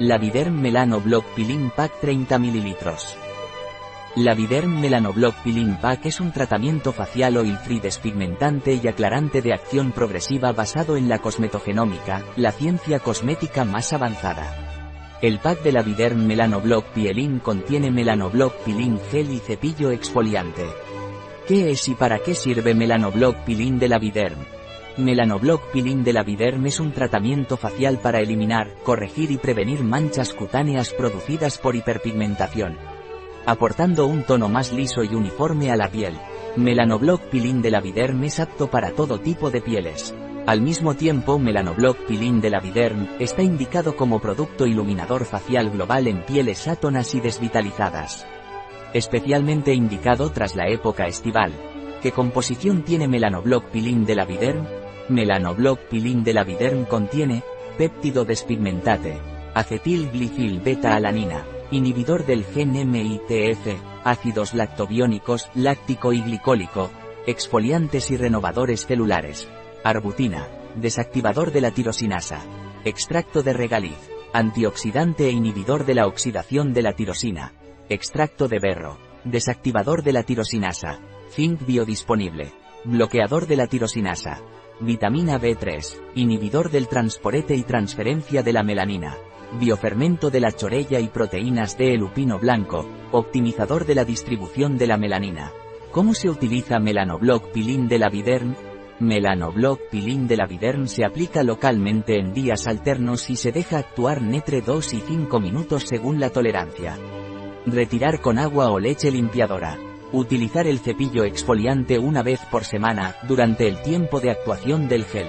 Laviderm Melano Block Peeling Pack 30 ml. Laviderm Melano Block Peeling Pack es un tratamiento facial oil free despigmentante y aclarante de acción progresiva basado en la cosmetogenómica, la ciencia cosmética más avanzada. El pack de Laviderm Melano Block Peeling contiene Melanoblock Peeling Gel y cepillo exfoliante. ¿Qué es y para qué sirve Melanoblock Peeling de Laviderm? Melanoblock Peeling de la Viderm es un tratamiento facial para eliminar, corregir y prevenir manchas cutáneas producidas por hiperpigmentación. Aportando un tono más liso y uniforme a la piel. Melanoblock Peeling de la Viderm es apto para todo tipo de pieles. Al mismo tiempo Melanoblock Peeling de la Viderm está indicado como producto iluminador facial global en pieles átonas y desvitalizadas. Especialmente indicado tras la época estival. ¿Qué composición tiene Melanoblock Peeling de la Viderm? Melanoblock Peeling de la Viderm contiene péptido despigmentate, acetilglicil beta-alanina, inhibidor del gen MITF, ácidos lactobiónicos, láctico y glicólico, exfoliantes y renovadores celulares, arbutina, desactivador de la tirosinasa, extracto de regaliz, antioxidante e inhibidor de la oxidación de la tirosina, extracto de berro, desactivador de la tirosinasa, zinc biodisponible, bloqueador de la tirosinasa, Vitamina B3, inhibidor del transporete y transferencia de la melanina. Biofermento de la chorella y proteínas de lupino blanco, optimizador de la distribución de la melanina. ¿Cómo se utiliza Melanoblock Pilin de la Viderm? Melanoblock Pilin de la Viderm se aplica localmente en días alternos y se deja actuar entre 2 y 5 minutos según la tolerancia. Retirar con agua o leche limpiadora. Utilizar el cepillo exfoliante una vez por semana, durante el tiempo de actuación del gel.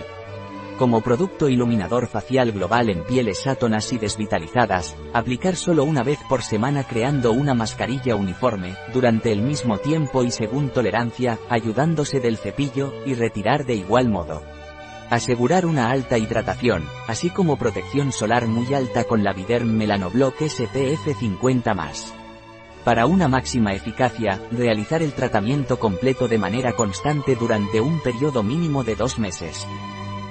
Como producto iluminador facial global en pieles átonas y desvitalizadas, aplicar solo una vez por semana creando una mascarilla uniforme, durante el mismo tiempo y según tolerancia, ayudándose del cepillo, y retirar de igual modo. Asegurar una alta hidratación, así como protección solar muy alta con la Viderm Melanoblock SPF 50+. Para una máxima eficacia, realizar el tratamiento completo de manera constante durante un periodo mínimo de dos meses.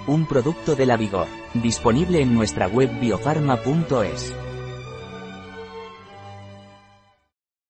Un producto de la Vigor, disponible en nuestra web biofarma.es.